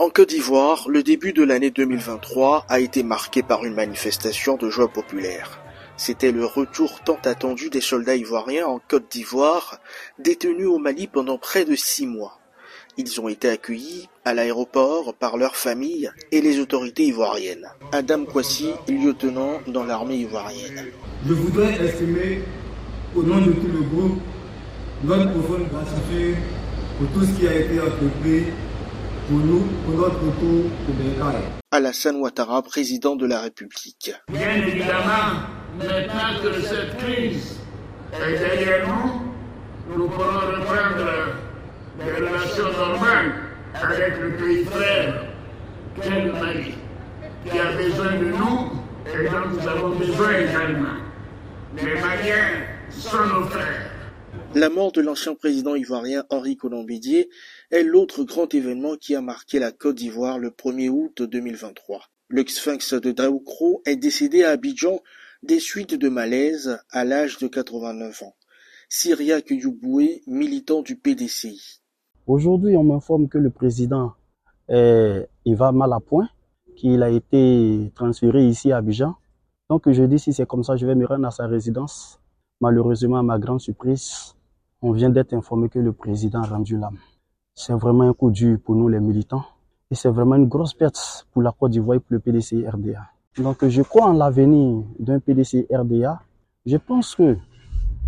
En Côte d'Ivoire, le début de l'année 2023 a été marqué par une manifestation de joie populaire. C'était le retour tant attendu des soldats ivoiriens en Côte d'Ivoire, détenus au Mali pendant près de six mois. Ils ont été accueillis à l'aéroport par leurs familles et les autorités ivoiriennes. Adam Kwasi, lieutenant dans l'armée ivoirienne. Je voudrais exprimer, au nom de tout le groupe, notre profonde gratitude pour tout ce qui a été entrepris pour nous, pour notre retour au. Alassane Ouattara, président de la République. Bien évidemment, maintenant que cette crise est derrière nous, nous pourrons reprendre des relations normales avec le pays frère qu'est le Mali, qui a besoin de nous et dont nous avons besoin également. Les Maliens sont nos frères. La mort de l'ancien président ivoirien Henri Colombidier est l'autre grand événement qui a marqué la Côte d'Ivoire le 1er août 2023. Le sphinx de Daoukro est décédé à Abidjan des suites de malaise à l'âge de 89 ans. Syriac Youboué, militant du PDCI. Aujourd'hui, on m'informe que le président est, il va mal à point, qu'il a été transféré ici à Abidjan. Donc je dis si c'est comme ça, je vais me rendre à sa résidence. Malheureusement, à ma grande surprise, on vient d'être informé que le président a rendu l'âme. C'est vraiment un coup dur pour nous les militants et c'est vraiment une grosse perte pour la Côte d'Ivoire et pour le PDC RDA. Donc je crois en l'avenir d'un PDC RDA. Je pense que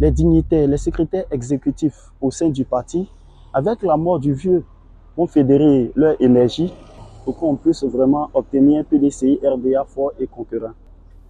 les dignitaires, les secrétaires exécutifs au sein du parti, avec la mort du vieux, vont fédérer leur énergie pour qu'on puisse vraiment obtenir un PDCI RDA fort et concurrent.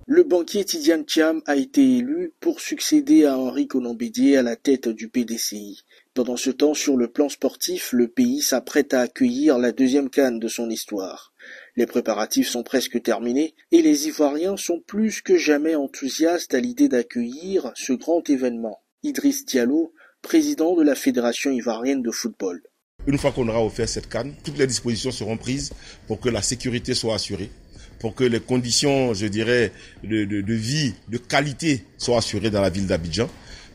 Le banquier Tidiane Thiam a été élu pour succéder à Henri Colombidier à la tête du PDCI. Pendant ce temps, sur le plan sportif, le pays s'apprête à accueillir la deuxième canne de son histoire. Les préparatifs sont presque terminés et les Ivoiriens sont plus que jamais enthousiastes à l'idée d'accueillir ce grand événement. Idriss Diallo, président de la Fédération ivoirienne de football. Une fois qu'on aura offert cette canne, toutes les dispositions seront prises pour que la sécurité soit assurée pour que les conditions, je dirais, de, vie, de qualité soient assurées dans la ville d'Abidjan.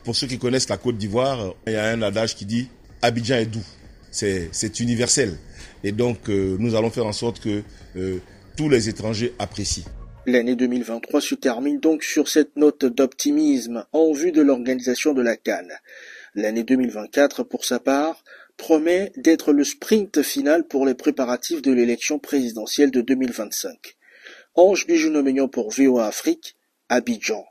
Pour ceux qui connaissent la Côte d'Ivoire, il y a un adage qui dit Abidjan est doux. C'est universel. Et donc, euh, nous allons faire en sorte que euh, tous les étrangers apprécient. L'année 2023 se termine donc sur cette note d'optimisme en vue de l'organisation de la Cannes. L'année 2024, pour sa part, promet d'être le sprint final pour les préparatifs de l'élection présidentielle de 2025. Ange Bijounomignon pour VOA Afrique, Abidjan.